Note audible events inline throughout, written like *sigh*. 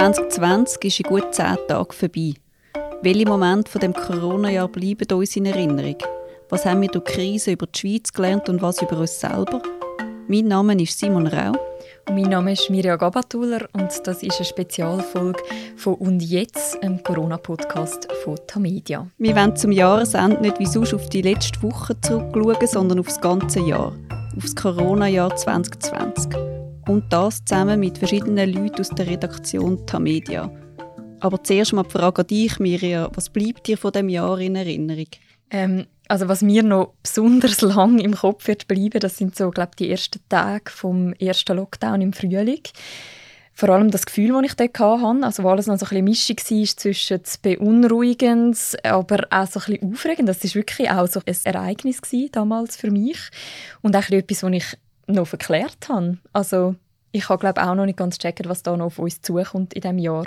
2020 ist in gut zehn Tagen vorbei. Welche Momente von dem Corona-Jahr bleiben uns in Erinnerung? Was haben wir durch die Krise über die Schweiz gelernt und was über uns selber? Mein Name ist Simon Rau. Und mein Name ist Mirja Gabatuller und das ist eine Spezialfolge von «Und jetzt», einem Corona-Podcast von Tamedia. Wir wollen zum Jahresende nicht wie sonst auf die letzte Woche zurückschauen, sondern auf das ganze Jahr, auf das Corona-Jahr 2020. Und das zusammen mit verschiedenen Leuten aus der Redaktion Tamedia. Aber zuerst mal die Frage an dich, Mirja. Was bleibt dir von dem Jahr in Erinnerung? Ähm, also was mir noch besonders *laughs* lang im Kopf wird bleiben, das sind so, glaube die ersten Tage vom ersten Lockdown im Frühling. Vor allem das Gefühl, das ich dort hatte, also wo alles noch so ein bisschen Mischung war zwischen beunruhigend, aber auch so ein bisschen aufregend. Das war wirklich auch so ein Ereignis damals für mich und auch etwas, was ich noch verklärt habe. Also ich habe glaube auch noch nicht ganz checken, was da noch auf uns zukommt in diesem Jahr.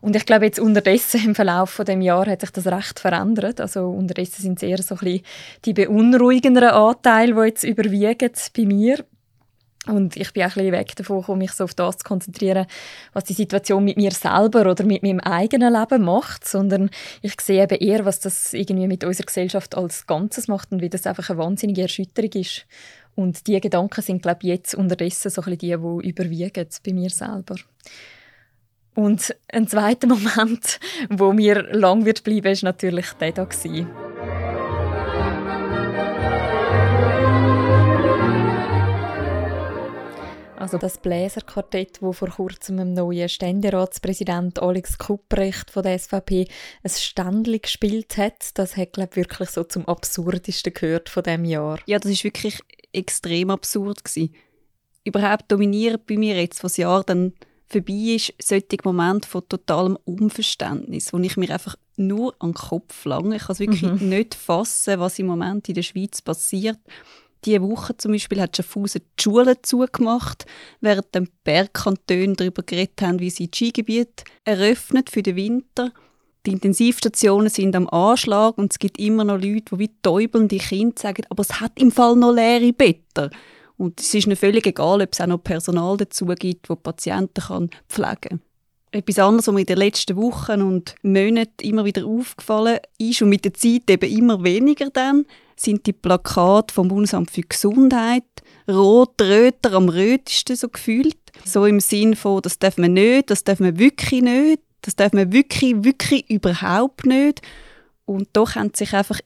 Und ich glaube jetzt unterdessen im Verlauf von dem Jahr hat sich das recht verändert. Also unterdessen sind es eher so ein bisschen die beunruhigenderen Anteile, die jetzt überwiegen bei mir. Und ich bin auch ein bisschen weg davon mich so auf das zu konzentrieren, was die Situation mit mir selber oder mit meinem eigenen Leben macht, sondern ich sehe eben eher, was das irgendwie mit unserer Gesellschaft als Ganzes macht und wie das einfach eine wahnsinnige Erschütterung ist. Und diese Gedanken sind, glaube ich, jetzt unterdessen so ein bisschen die, die überwiegen bei mir selber. Und ein zweiter *laughs* Moment, wo mir lang wird bleiben, ist natürlich der da. Also das Bläserquartett, wo vor kurzem dem neuen Ständeratspräsident Alex Kupprecht von der SVP ein Ständli gespielt hat, das hat glaube wirklich so zum absurdesten gehört von dem Jahr. Ja, das ist wirklich extrem absurd gewesen. Überhaupt dominiert bei mir jetzt, was Jahr dann vorbei ist, solche Momente von totalem Unverständnis, wo ich mir einfach nur an den Kopf lange. Ich kann es wirklich mhm. nicht fassen, was im Moment in der Schweiz passiert. Diese Woche zum Beispiel hat Schaffhausen die Schulen zugemacht, während die Bergkantone darüber geredet haben, wie sie die Skigebiete eröffnet für den Winter. Die Intensivstationen sind am Anschlag und es gibt immer noch Leute, die wie täubelnde Kinder sagen, aber es hat im Fall noch leere Betten. Und es ist ihnen völlig egal, ob es auch noch Personal dazu gibt, das Patienten kann pflegen kann. Etwas anderes, was mir in den letzten Wochen und Monaten immer wieder aufgefallen ist und mit der Zeit eben immer weniger dann, sind die Plakate vom Bundesamt für Gesundheit. Rot, röter, am rötesten so gefühlt. So im Sinn von, das darf man nicht, das darf man wirklich nicht, das darf man wirklich, wirklich überhaupt nicht. Und doch haben sich einfach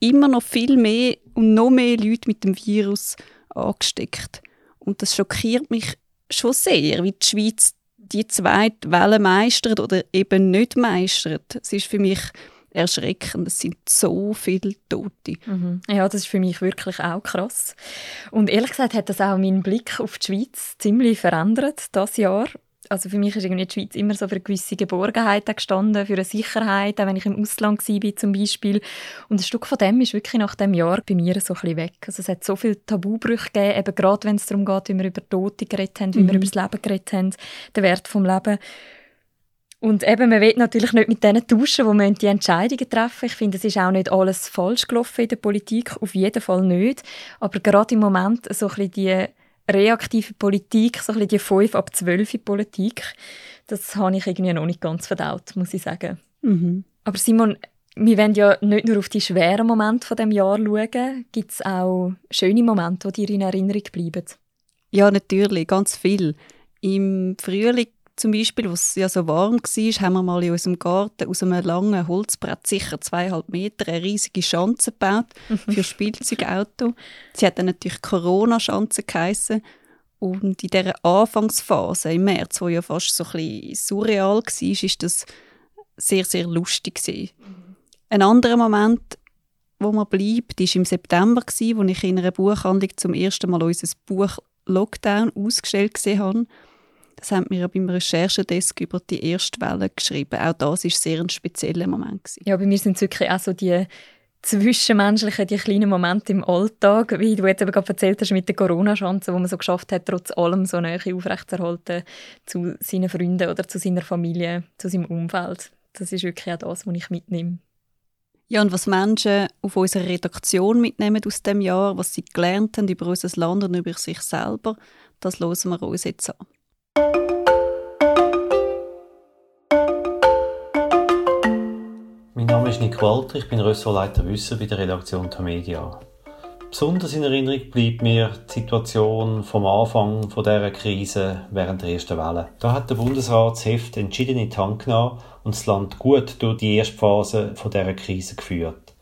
immer noch viel mehr und noch mehr Leute mit dem Virus angesteckt. Und das schockiert mich schon sehr, wie die Schweiz die zweite Welle meistert oder eben nicht meistert. Es ist für mich erschreckend. Es sind so viele Tote. Mhm. Ja, das ist für mich wirklich auch krass. Und ehrlich gesagt hat das auch meinen Blick auf die Schweiz ziemlich verändert das Jahr. Also für mich ist irgendwie die Schweiz immer so für eine gewisse Geborgenheit gestanden, für eine Sicherheit, auch wenn ich im Ausland war zum Beispiel. Und ein Stück von dem ist wirklich nach dem Jahr bei mir so ein bisschen weg. Also es hat so viele Tabubrüche gegeben, eben gerade wenn es darum geht, wie wir über Tote geredet haben, wie mhm. wir über das Leben geredet haben, den Wert vom Leben. Und eben, man will natürlich nicht mit denen tauschen, die die Entscheidungen treffen. Ich finde, es ist auch nicht alles falsch gelaufen in der Politik, auf jeden Fall nicht. Aber gerade im Moment so ein bisschen die reaktive Politik, so ein bisschen die 5 ab 12 Politik, das habe ich irgendwie noch nicht ganz verdaut, muss ich sagen. Mhm. Aber Simon, wir wollen ja nicht nur auf die schweren Momente von dem Jahr schauen. Gibt es auch schöne Momente, die dir in Erinnerung bleiben? Ja, natürlich, ganz viel. Im Frühling zum Beispiel, wo es ja so warm war, haben wir mal in unserem Garten aus einem langen Holzbrett, sicher zweieinhalb Meter, eine riesige Schanze gebaut mhm. für Spielzeugauto. Sie hat dann natürlich Corona-Schanze geheissen. Und in dieser Anfangsphase im März, wo ja fast so ein bisschen surreal war, ist das sehr, sehr lustig. Gewesen. Mhm. Ein anderer Moment, wo man bleibt, war im September, als ich in einer Buchhandlung zum ersten Mal unser Buch Lockdown ausgestellt gesehen habe. Das haben wir beim Recherchedesk über die erste Welle geschrieben. Auch das war sehr ein spezieller Moment. Gewesen. Ja, bei mir sind es wirklich auch so die zwischenmenschlichen, die kleinen Momente im Alltag, wie du jetzt eben gerade erzählt hast mit der Corona-Chance, wo man so geschafft hat, trotz allem so Nähe aufrechtzuerhalten zu seinen Freunden oder zu seiner Familie, zu seinem Umfeld. Das ist wirklich auch das, was ich mitnehme. Ja, und was Menschen auf unserer Redaktion mitnehmen aus dem Jahr, was sie gelernt haben über unser Land und über sich selber, das hören wir uns jetzt an. Mein Name ist Nick Walter, ich bin Ressortleiter Wissen bei der Redaktion Tamedia. Besonders in Erinnerung bleibt mir die Situation vom Anfang dieser Krise während der ersten Welle. Da hat der Bundesrat das Heft entschieden in die Hand genommen und das Land gut durch die erste Phase dieser Krise geführt.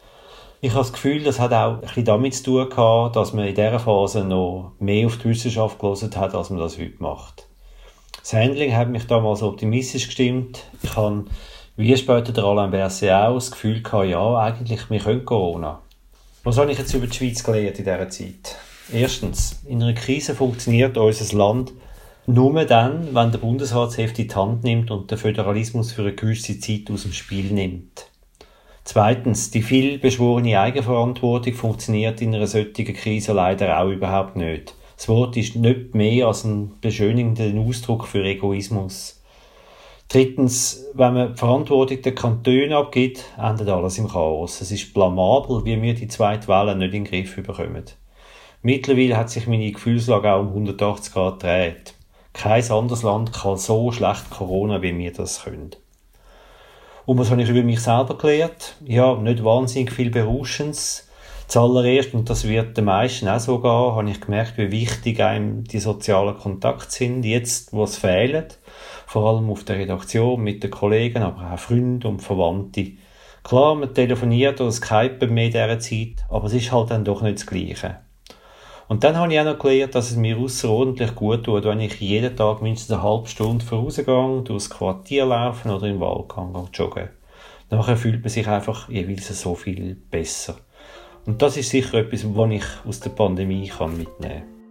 Ich habe das Gefühl, das hat auch ein bisschen damit zu tun gehabt, dass man in dieser Phase noch mehr auf die Wissenschaft gelesen hat, als man das heute macht. Das Handling hat mich damals optimistisch gestimmt. Ich habe, wie später der Alain Berset auch, das Gefühl gehabt, ja, eigentlich, wir können Corona. Was habe ich jetzt über die Schweiz gelernt in dieser Zeit? Erstens, in einer Krise funktioniert unser Land nur dann, wenn der Bundesrat Heft in die Hand nimmt und den Föderalismus für eine gewisse Zeit aus dem Spiel nimmt. Zweitens, die viel beschworene Eigenverantwortung funktioniert in einer solchen Krise leider auch überhaupt nicht. Das Wort ist nicht mehr als ein beschönigender Ausdruck für Egoismus. Drittens, wenn man Verantwortung der Kantone abgibt, endet alles im Chaos. Es ist blamabel, wie wir die zweite Welle nicht in den Griff bekommen. Mittlerweile hat sich meine Gefühlslage auch um 180 Grad gedreht. Kein anderes Land kann so schlecht Corona, wie wir das können. Und was habe ich über mich selber gelernt? Ja, nicht wahnsinnig viel Berauschendes. Zuallererst, und das wird den meisten auch so gehen, habe ich gemerkt, wie wichtig einem die sozialen Kontakte sind, jetzt, wo es fehlt vor allem auf der Redaktion mit den Kollegen, aber auch Freunde und Verwandte. Klar, man telefoniert oder Skype mehr in dieser Zeit, aber es ist halt dann doch nicht das Gleiche. Und dann habe ich auch noch gelernt, dass es mir außerordentlich gut tut, wenn ich jeden Tag mindestens eine halbe Stunde vorausgehe, durchs Quartier laufen oder im Wald gehe, joggen. Nachher fühlt man sich einfach jeweils so viel besser. Und das ist sicher etwas, was ich aus der Pandemie kann mitnehmen kann.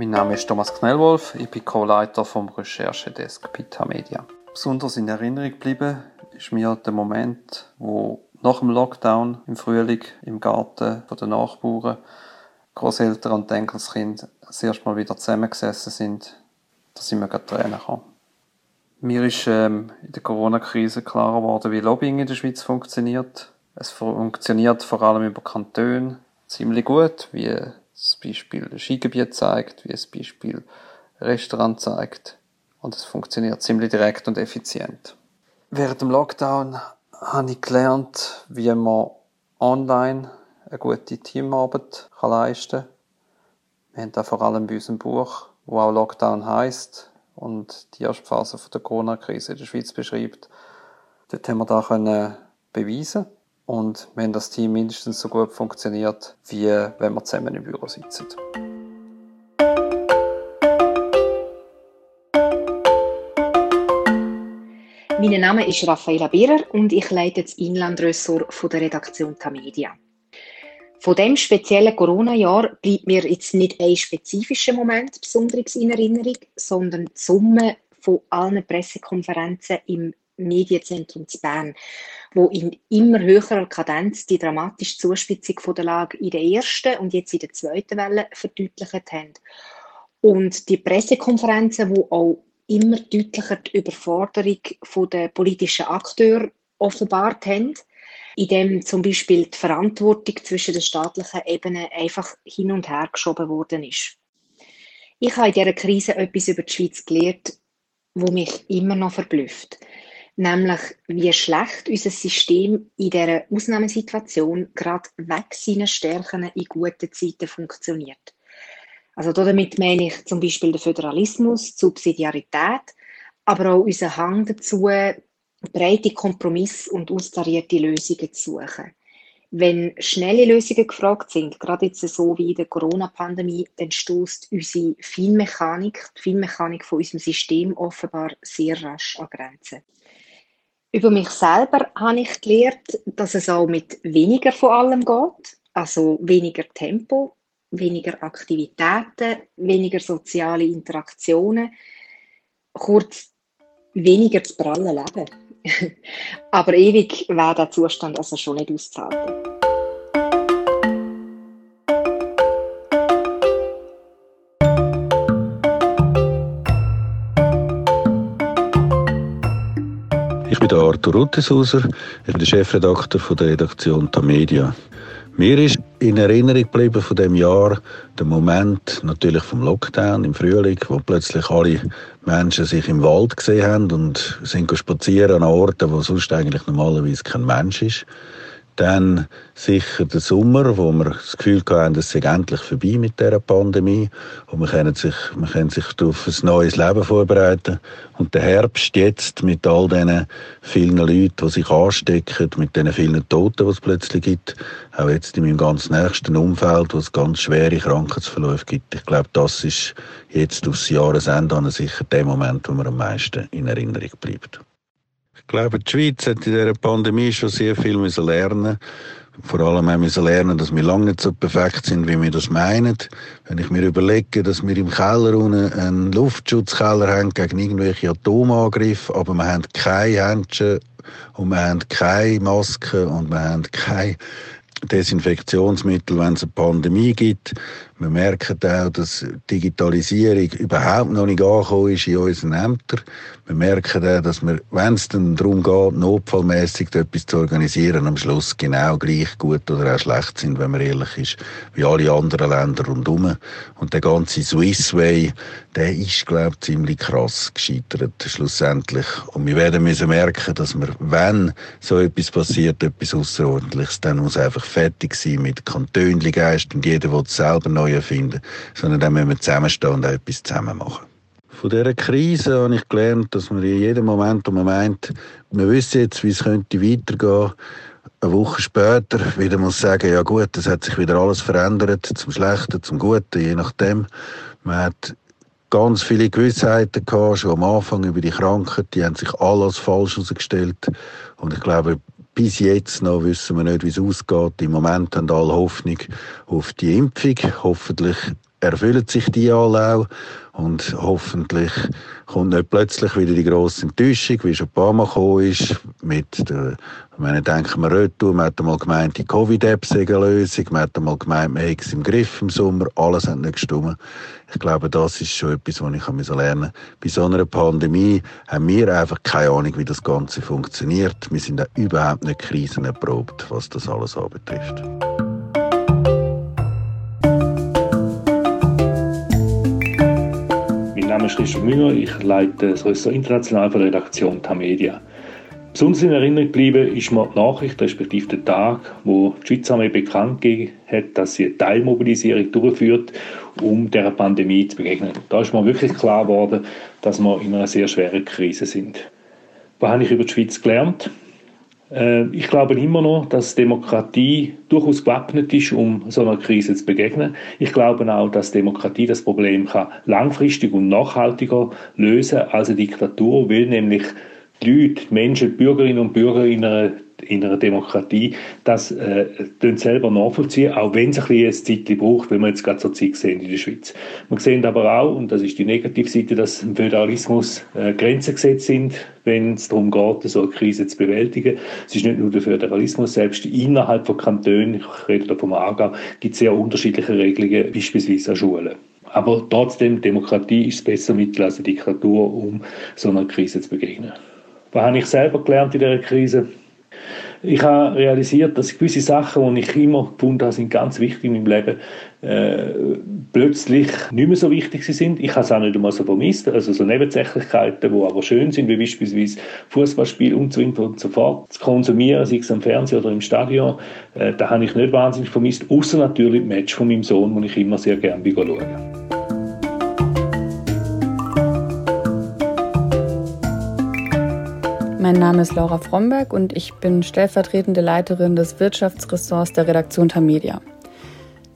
Mein Name ist Thomas Knellwolf, ich bin Co-Leiter vom Recherchedesk Pita Media. Besonders in Erinnerung geblieben ist mir der Moment, wo nach dem Lockdown im Frühling im Garten von den Nachbarn Großeltern und Enkelskind das erste Mal wieder zusammengesessen sind, dass ich mir gerade Tränen kann. Mir ist ähm, in der Corona-Krise klarer geworden, wie Lobbying in der Schweiz funktioniert. Es funktioniert vor allem über Kantone ziemlich gut, wie das Beispiel Skigebiet zeigt, wie das Beispiel Restaurant zeigt. Und es funktioniert ziemlich direkt und effizient. Während dem Lockdown habe ich gelernt, wie man online eine gute Teamarbeit leisten kann. Wir haben da vor allem bei unserem Buch, wo auch Lockdown heißt und die erste Phase der Corona-Krise in der Schweiz beschreibt. Dort haben wir da können und wenn das Team mindestens so gut funktioniert, wie wenn wir zusammen im Büro sitzen. Mein Name ist Raffaella Bierer und ich leite das Inlandressort der Redaktion Tamedia. Von dem speziellen Corona-Jahr bleibt mir jetzt nicht ein spezifischer Moment besonders in Erinnerung, sondern die Summe von allen Pressekonferenzen im Medienzentrum zu Bern, wo in immer höherer Kadenz die dramatische Zuspitzung der Lage in der ersten und jetzt in der zweiten Welle verdeutlicht haben. Und die Pressekonferenzen, wo auch immer deutlicher die Überforderung der politischen Akteure offenbart haben, indem zum Beispiel die Verantwortung zwischen den staatlichen Ebenen einfach hin und her geschoben worden ist. Ich habe in dieser Krise etwas über die Schweiz gelernt, wo mich immer noch verblüfft nämlich wie schlecht unser System in dieser Ausnahmesituation gerade weg seinen Stärken in guten Zeiten funktioniert. Also damit meine ich zum Beispiel den Föderalismus, die Subsidiarität, aber auch unseren Hang dazu, breite Kompromisse und austarierte Lösungen zu suchen. Wenn schnelle Lösungen gefragt sind, gerade jetzt so wie in der Corona-Pandemie, dann stößt unsere Feinmechanik, die Feinmechanik von unserem System offenbar sehr rasch an Grenzen. Über mich selber habe ich gelernt, dass es auch mit weniger von allem geht. Also weniger Tempo, weniger Aktivitäten, weniger soziale Interaktionen. Kurz, weniger zu prallen Leben. *laughs* Aber ewig wäre der Zustand also schon nicht auszuhalten. Der Arthur Rutteshauser, ich bin der Chefredakteur von der Redaktion Tamedia. Mir ist in Erinnerung geblieben von dem Jahr der Moment natürlich vom Lockdown im Frühling, wo plötzlich alle Menschen sich im Wald gesehen haben und sind spazieren an Orten, wo sonst eigentlich normalerweise kein Mensch ist. Dann sicher der Sommer, wo wir das Gefühl hatten, es sei endlich vorbei mit dieser Pandemie und wir können sich, wir können sich auf ein neues Leben vorbereiten. Und der Herbst jetzt mit all diesen vielen Leuten, die sich anstecken, mit diesen vielen Toten, die es plötzlich gibt, auch jetzt in meinem ganz nächsten Umfeld, wo es ganz schwere Krankheitsverläufe gibt. Ich glaube, das ist jetzt aufs Jahresende sicher der Moment, wo mir am meisten in Erinnerung bleibt. Ich glaube, die Schweiz hat in dieser Pandemie schon sehr viel müssen lernen vor allem haben wir lernen, dass wir lange nicht so perfekt sind, wie wir das meinen. Wenn ich mir überlege, dass wir im Keller unten einen Luftschutzkeller haben gegen irgendwelche Atomangriffe, aber wir haben keine Händchen und wir haben keine Masken und wir haben keine Desinfektionsmittel, wenn es eine Pandemie gibt. Wir merken auch, dass Digitalisierung überhaupt noch nicht angekommen ist in unseren Ämtern. Wir merken auch, dass wir, wenn es dann darum geht, notfallmäßig etwas zu organisieren, am Schluss genau gleich gut oder auch schlecht sind, wenn man ehrlich ist, wie alle anderen Länder rundherum. Und der ganze Swiss Way, der ist, glaube ich, ziemlich krass gescheitert, schlussendlich. Und wir werden müssen merken, dass wir, wenn so etwas passiert, etwas Außerordentliches, dann muss einfach fertig sein mit Kantönligeist und jeder will selber neu neu erfinden, sondern dann müssen wir zusammenstehen und auch etwas zusammen machen. Von dieser Krise habe ich gelernt, dass man in jedem Moment, wo man meint, wir wissen jetzt, wie es könnte weitergehen, eine Woche später wieder muss sagen, ja gut, es hat sich wieder alles verändert, zum Schlechten, zum Guten, je nachdem. Man hat ganz viele Gewissheiten gehabt, schon am Anfang über die Krankheit, die haben sich alles falsch herausgestellt. Und ich glaube, bis jetzt noch wissen wir nicht, wie es ausgeht. Im Moment haben alle Hoffnung auf die Impfung. Hoffentlich erfüllen sich die alle auch. Und hoffentlich kommt nicht plötzlich wieder die grosse Enttäuschung, wie schon ein paar Mal gekommen ist, mit der, wenn denken wir retour, man hat einmal gemeint, die Covid-App sei eine Lösung, man hat einmal gemeint, man hätte es im Griff im Sommer, alles hat nicht gestimmt. Ich glaube, das ist schon etwas, was ich lernen musste. Bei so einer Pandemie haben wir einfach keine Ahnung, wie das Ganze funktioniert. Wir sind auch überhaupt nicht krisenerprobt, was das alles anbetrifft. Name ist Christoph Müller, ich leite das Ressort International von der Redaktion Tamedia. Besonders in Erinnerung geblieben ist mir die Nachricht, respektive der Tag, wo die Schweizer Armee bekannt gegeben hat, dass sie eine Teilmobilisierung durchführt, um der Pandemie zu begegnen. Da ist mir wirklich klar geworden, dass wir in einer sehr schweren Krise sind. Was habe ich über die Schweiz gelernt? Äh, ich glaube immer noch, dass Demokratie durchaus gewappnet ist, um so einer Krise zu begegnen. Ich glaube auch, dass Demokratie das Problem kann langfristig und nachhaltiger lösen als eine Diktatur, weil nämlich die Leute, die Menschen, die Bürgerinnen und Bürger in einer in einer Demokratie, das äh, selber nachvollziehen, auch wenn es ein bisschen eine Zeit braucht, wenn wir jetzt gerade so Zeit sehen in der Schweiz. Wir sehen aber auch, und das ist die Negativseite, dass im Föderalismus äh, Grenzen gesetzt sind, wenn es darum geht, so eine Krise zu bewältigen. Es ist nicht nur der Föderalismus, selbst innerhalb von Kantonen, ich rede da vom Aargau, gibt es sehr unterschiedliche Regelungen, beispielsweise an Schulen. Aber trotzdem, Demokratie ist besser Mittel als eine Diktatur, um so einer Krise zu begegnen. Was habe ich selber gelernt in dieser Krise? Ich habe realisiert, dass gewisse Sachen, die ich immer gefunden habe, sind ganz wichtig in meinem Leben, äh, plötzlich nicht mehr so wichtig sind. Ich habe es auch nicht einmal so vermisst, also so Nebensächlichkeiten, die aber schön sind, wie beispielsweise Fußballspiel und so weiter und so fort, zu konsumieren, sei es am Fernsehen oder im Stadion, äh, da habe ich nicht wahnsinnig vermisst, außer natürlich das Match von meinem Sohn, wo ich immer sehr gerne schaue. Mein Name ist Laura Fromberg und ich bin stellvertretende Leiterin des Wirtschaftsressorts der Redaktion Tamedia.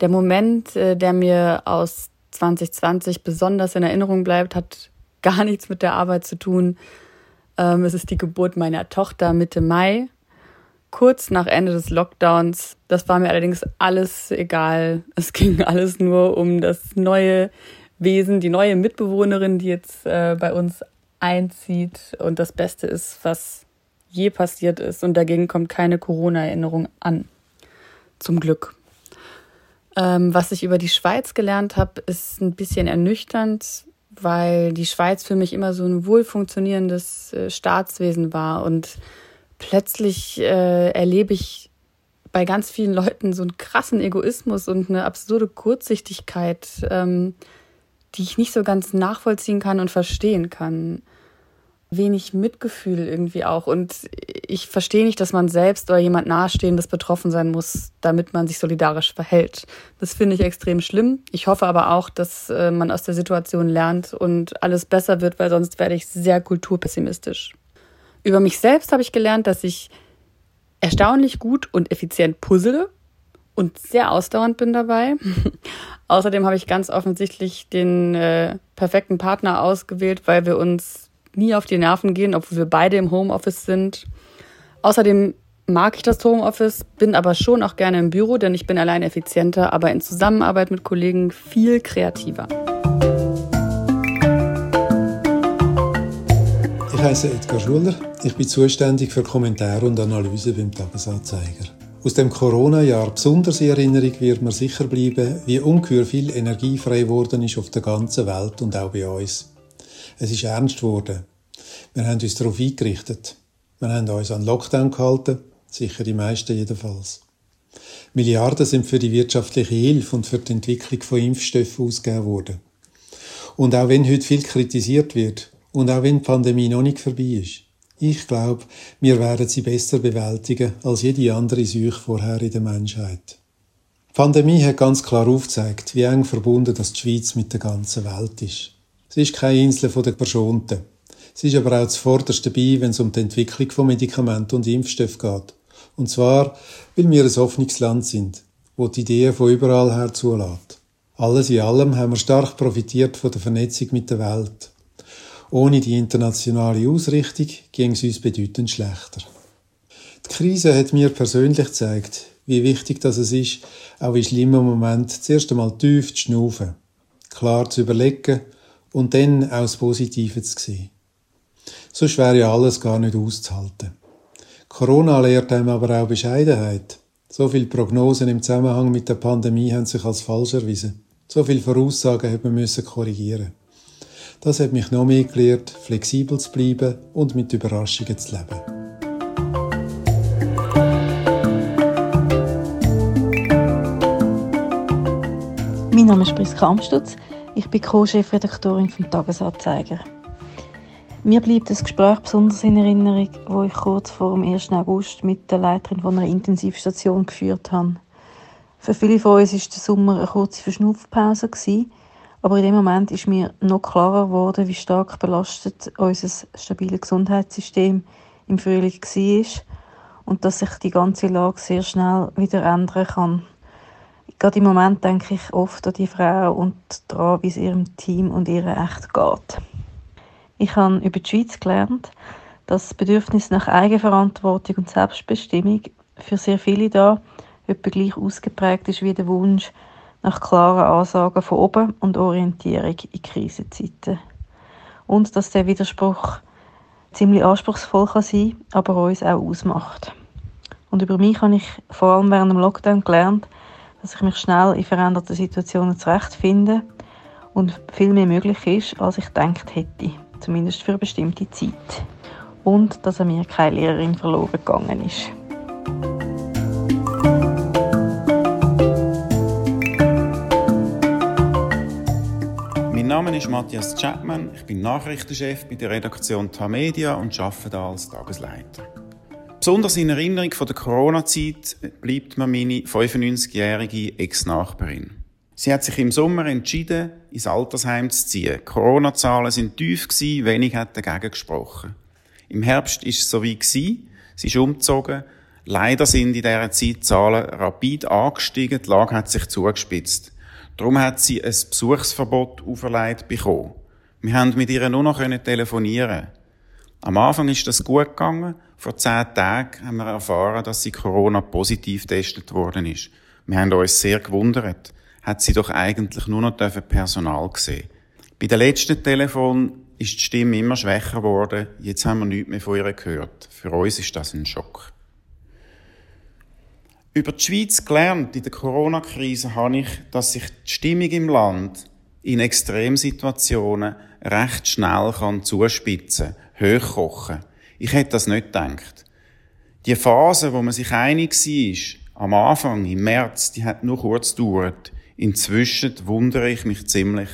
Der Moment, äh, der mir aus 2020 besonders in Erinnerung bleibt, hat gar nichts mit der Arbeit zu tun. Ähm, es ist die Geburt meiner Tochter Mitte Mai, kurz nach Ende des Lockdowns. Das war mir allerdings alles egal. Es ging alles nur um das neue Wesen, die neue Mitbewohnerin, die jetzt äh, bei uns einzieht und das Beste ist, was je passiert ist. Und dagegen kommt keine Corona-Erinnerung an. Zum Glück. Ähm, was ich über die Schweiz gelernt habe, ist ein bisschen ernüchternd, weil die Schweiz für mich immer so ein wohl funktionierendes äh, Staatswesen war. Und plötzlich äh, erlebe ich bei ganz vielen Leuten so einen krassen Egoismus und eine absurde Kurzsichtigkeit, ähm, die ich nicht so ganz nachvollziehen kann und verstehen kann. Wenig Mitgefühl irgendwie auch. Und ich verstehe nicht, dass man selbst oder jemand nahestehendes betroffen sein muss, damit man sich solidarisch verhält. Das finde ich extrem schlimm. Ich hoffe aber auch, dass äh, man aus der Situation lernt und alles besser wird, weil sonst werde ich sehr kulturpessimistisch. Über mich selbst habe ich gelernt, dass ich erstaunlich gut und effizient puzzle und sehr ausdauernd bin dabei. *laughs* Außerdem habe ich ganz offensichtlich den äh, perfekten Partner ausgewählt, weil wir uns nie auf die Nerven gehen, obwohl wir beide im Homeoffice sind. Außerdem mag ich das Homeoffice, bin aber schon auch gerne im Büro, denn ich bin allein effizienter, aber in Zusammenarbeit mit Kollegen viel kreativer. Ich heiße Edgar Schuller. Ich bin zuständig für Kommentare und Analyse beim Tagesanzeiger. Aus dem Corona-Jahr besonders in Erinnerung wird mir sicher bleiben, wie ungeheuer viel Energie frei geworden ist auf der ganzen Welt und auch bei uns. Es ist ernst geworden. Wir haben uns darauf eingerichtet. Wir haben uns an Lockdown gehalten, sicher die meisten jedenfalls. Milliarden sind für die wirtschaftliche Hilfe und für die Entwicklung von Impfstoffen ausgegeben worden. Und auch wenn heute viel kritisiert wird, und auch wenn die Pandemie noch nicht vorbei ist, ich glaube, wir werden sie besser bewältigen als jede andere Seuche vorher in der Menschheit. Die Pandemie hat ganz klar aufgezeigt, wie eng verbunden das die Schweiz mit der ganzen Welt ist. Sie ist keine Insel der Verschonten. Sie ist aber auch zuvorderst dabei, wenn es um die Entwicklung von Medikamenten und Impfstoffen geht. Und zwar, weil wir ein offenes Land sind, wo die Ideen von überall her zulässt. Alles in allem haben wir stark profitiert von der Vernetzung mit der Welt. Ohne die internationale Ausrichtung ging es uns bedeutend schlechter. Die Krise hat mir persönlich gezeigt, wie wichtig das ist, auch in schlimmen Momenten zuerst einmal tief zu schnaufen, klar zu überlegen und dann auch das Positive zu sehen. Sonst wäre ja alles gar nicht auszuhalten. Corona lehrt einem aber auch Bescheidenheit. So viele Prognosen im Zusammenhang mit der Pandemie haben sich als falsch erwiesen. So viele Voraussagen hat man müssen korrigieren. Das hat mich noch mehr gelehrt, flexibel zu bleiben und mit Überraschungen zu leben. Mein Name ist Priska Amstutz. Ich bin Co-Chefredaktorin vom Tagesanzeiger. Mir bleibt das Gespräch besonders in Erinnerung, wo ich kurz vor dem 1. August mit der Leiterin von einer Intensivstation geführt habe. Für viele von uns war der Sommer eine kurze Verschnaufpause. Aber in dem Moment ist mir noch klarer geworden, wie stark belastet unser stabiles Gesundheitssystem im Frühling war und dass sich die ganze Lage sehr schnell wieder ändern kann. Gerade im Moment denke ich oft an die Frau und daran, wie es ihrem Team und ihr echt geht. Ich habe über die Schweiz gelernt, dass das Bedürfnis nach Eigenverantwortung und Selbstbestimmung für sehr viele da etwa gleich ausgeprägt ist wie der Wunsch, nach klaren Ansagen von oben und Orientierung in Krisenzeiten. Und dass der Widerspruch ziemlich anspruchsvoll kann sein aber uns auch ausmacht. Und über mich habe ich vor allem während dem Lockdown gelernt, dass ich mich schnell in veränderten Situationen zurechtfinde und viel mehr möglich ist, als ich gedacht hätte, zumindest für eine bestimmte Zeit. Und dass an mir keine Lehrerin verloren gegangen ist. Mein Name ist Matthias Chapman, ich bin Nachrichtenchef bei der Redaktion Tamedia und arbeite da als Tagesleiter. Besonders in Erinnerung von der Corona-Zeit bleibt mir meine 95-jährige Ex-Nachbarin. Sie hat sich im Sommer entschieden, ins Altersheim zu ziehen. Corona-Zahlen sind tief gewesen, wenig hat dagegen gesprochen. Im Herbst ist es so wie gewesen. Sie ist umgezogen. Leider sind in dieser Zeit Zahlen rapid angestiegen. Die Lage hat sich zugespitzt. Darum hat sie ein Besuchsverbot auferlegt bekommen. Wir haben mit ihr nur noch telefonieren. Am Anfang ist das gut gegangen. Vor zehn Tagen haben wir erfahren, dass sie Corona positiv getestet worden ist. Wir haben uns sehr gewundert. Hat sie doch eigentlich nur noch Personal gesehen. Bei der letzten Telefon ist die Stimme immer schwächer geworden. Jetzt haben wir nichts mehr von ihr gehört. Für uns ist das ein Schock. Über die Schweiz gelernt in der Corona-Krise habe ich, dass sich die Stimmung im Land in Extremsituationen recht schnell kann zuspitzen, hochkochen. Ich hätte das nicht gedacht. Die Phase, wo man sich einig war, am Anfang, im März, die hat nur kurz gedauert. Inzwischen wundere ich mich ziemlich,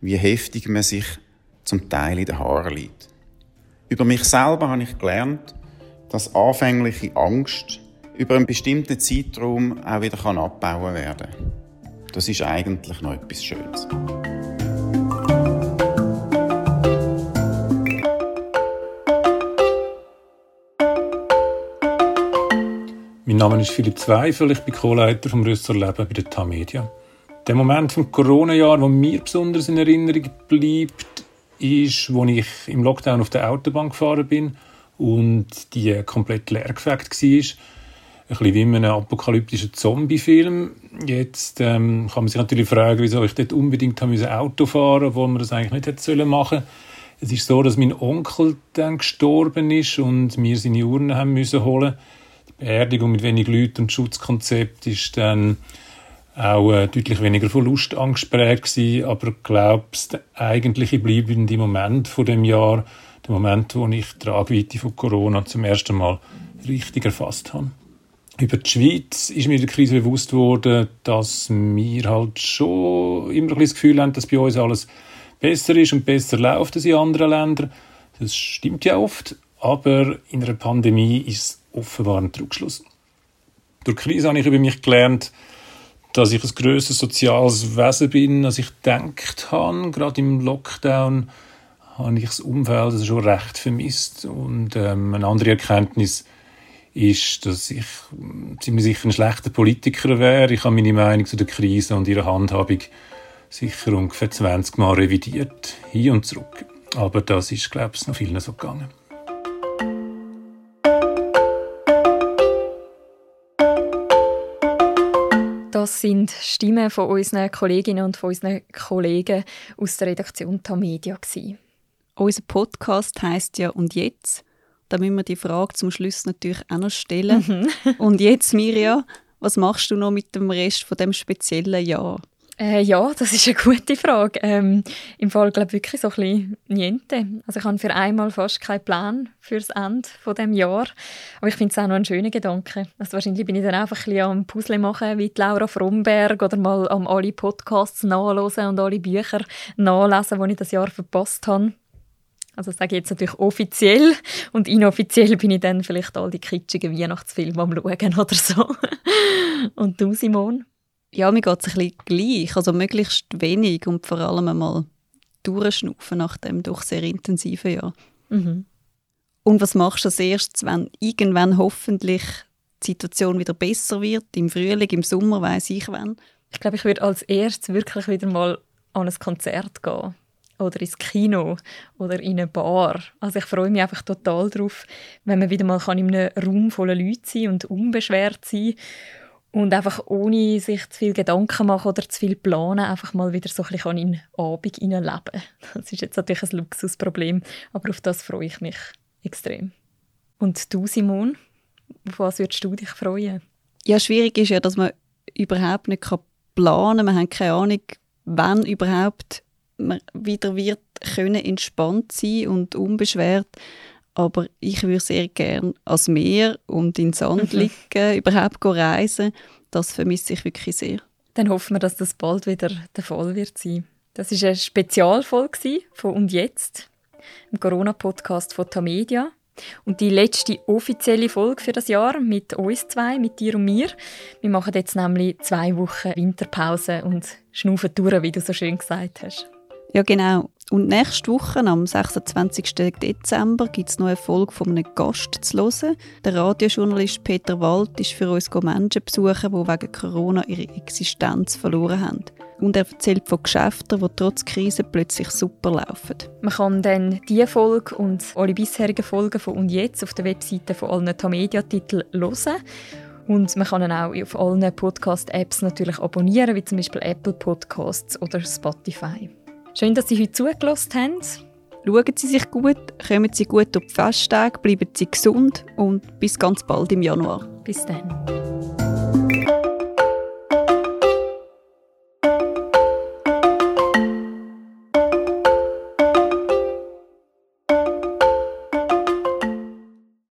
wie heftig man sich zum Teil in den Haaren liegt. Über mich selber habe ich gelernt, dass anfängliche Angst über einen bestimmten Zeitraum auch wieder abbauen werden kann. Das ist eigentlich noch etwas Schönes. Name ist Philipp Zweifel, ich bin Co-Leiter vom Rösser Leben bei der Tamedia. Der Moment vom Corona-Jahr, der mir besonders in Erinnerung bleibt, ist, wo ich im Lockdown auf der Autobahn gefahren bin und die komplett leer gefegt war. Ein bisschen wie in einem apokalyptischen Zombie-Film. Jetzt ähm, kann man sich natürlich fragen, wieso ich dort unbedingt Auto fahren musste, obwohl man das eigentlich nicht hätte machen sollen. Es ist so, dass mein Onkel dann gestorben ist und wir seine Urne haben müssen holen. Die Beerdigung mit wenig Leuten und Schutzkonzept ist dann auch äh, deutlich weniger von Lust angesprägt aber glaubst der eigentliche bleibende Moment von dem Jahr, der Moment, wo ich die Tragweite von Corona zum ersten Mal richtig erfasst habe. Über die Schweiz ist mir in der Krise bewusst worden, dass wir halt schon immer ein das Gefühl haben, dass bei uns alles besser ist und besser läuft als in anderen Ländern. Das stimmt ja oft, aber in einer Pandemie ist es offenbar ein Trugschluss. Durch die Krise habe ich über mich gelernt, dass ich ein grösseres soziales Wesen bin, als ich gedacht habe. Gerade im Lockdown habe ich das Umfeld also schon recht vermisst. Und ähm, eine andere Erkenntnis ist, dass ich ziemlich sicher ein schlechter Politiker wäre. Ich habe meine Meinung zu der Krise und ihrer Handhabung sicher ungefähr 20 Mal revidiert, hin und zurück. Aber das ist, glaube ich, noch vielen so gegangen. Das sind Stimmen von unseren Kolleginnen und von unseren Kollegen aus der Redaktion Tamedia. Unser Podcast heißt ja «Und jetzt?» Da müssen wir die Frage zum Schluss natürlich auch noch stellen. Mhm. und jetzt, Mirja, was machst du noch mit dem Rest von dem speziellen Jahr? Äh, ja, das ist eine gute Frage. Ähm, Im Fall glaube ich wirklich so ein bisschen niente. Also ich habe für einmal fast keinen Plan für das Ende von dem Jahr. Aber ich finde es auch noch ein schöner Gedanke. Also wahrscheinlich bin ich dann einfach ein bisschen am Puzzle machen wie Laura Fromberg oder mal am alle Podcasts nachlesen und alle Bücher nachlesen, die ich das Jahr verpasst habe. Also das sage ich jetzt natürlich offiziell und inoffiziell bin ich dann vielleicht all die kitschigen Weihnachtsfilme am schauen oder so. *laughs* und du, Simon? Ja, mir geht es ein bisschen gleich. Also möglichst wenig und vor allem einmal durchschnaufen nach dem doch sehr intensiven Jahr. Mhm. Und was machst du als erstes, wenn irgendwann hoffentlich die Situation wieder besser wird? Im Frühling, im Sommer, weiß ich wann? Ich glaube, ich würde als erstes wirklich wieder mal an ein Konzert gehen oder ins Kino oder in eine Bar. Also ich freue mich einfach total darauf, wenn man wieder mal in einem Raum voller Leute sein und unbeschwert sein und einfach ohne sich zu viel Gedanken machen oder zu viel planen, einfach mal wieder so ein bisschen in den Abend hineinleben. Das ist jetzt natürlich ein Luxusproblem, aber auf das freue ich mich extrem. Und du, Simon, auf was würdest du dich freuen? Ja, schwierig ist ja, dass man überhaupt nicht planen kann. Man hat keine Ahnung, wann überhaupt man wieder wird können entspannt sein und unbeschwert. Aber ich würde sehr gerne ans Meer und in den Sand mhm. liegen, überhaupt reisen. Das vermisse ich wirklich sehr. Dann hoffen wir, dass das bald wieder der Fall wird sein. Das ist eine Spezialfolge von «Und jetzt?» im Corona-Podcast von Tamedia. Und die letzte offizielle Folge für das Jahr mit uns zwei, mit dir und mir. Wir machen jetzt nämlich zwei Wochen Winterpause und schnaufen durch, wie du so schön gesagt hast. Ja, genau. Und nächste Woche, am 26. Dezember, gibt es noch eine Folge von einem Gast zu hören. Der Radiojournalist Peter Wald ist für uns Menschen besuchen, die wegen Corona ihre Existenz verloren haben. Und er erzählt von Geschäften, die trotz Krise plötzlich super laufen. Man kann dann diese Folge und alle bisherigen Folgen von «Und jetzt» auf der Webseite von allen Tamedia-Titeln hören. Und man kann ihn auch auf allen Podcast-Apps natürlich abonnieren, wie zum Beispiel Apple Podcasts oder Spotify. Schön, dass Sie heute zugelassen haben. Schauen Sie sich gut, kommen Sie gut auf die Festtage, bleiben Sie gesund und bis ganz bald im Januar. Bis dann.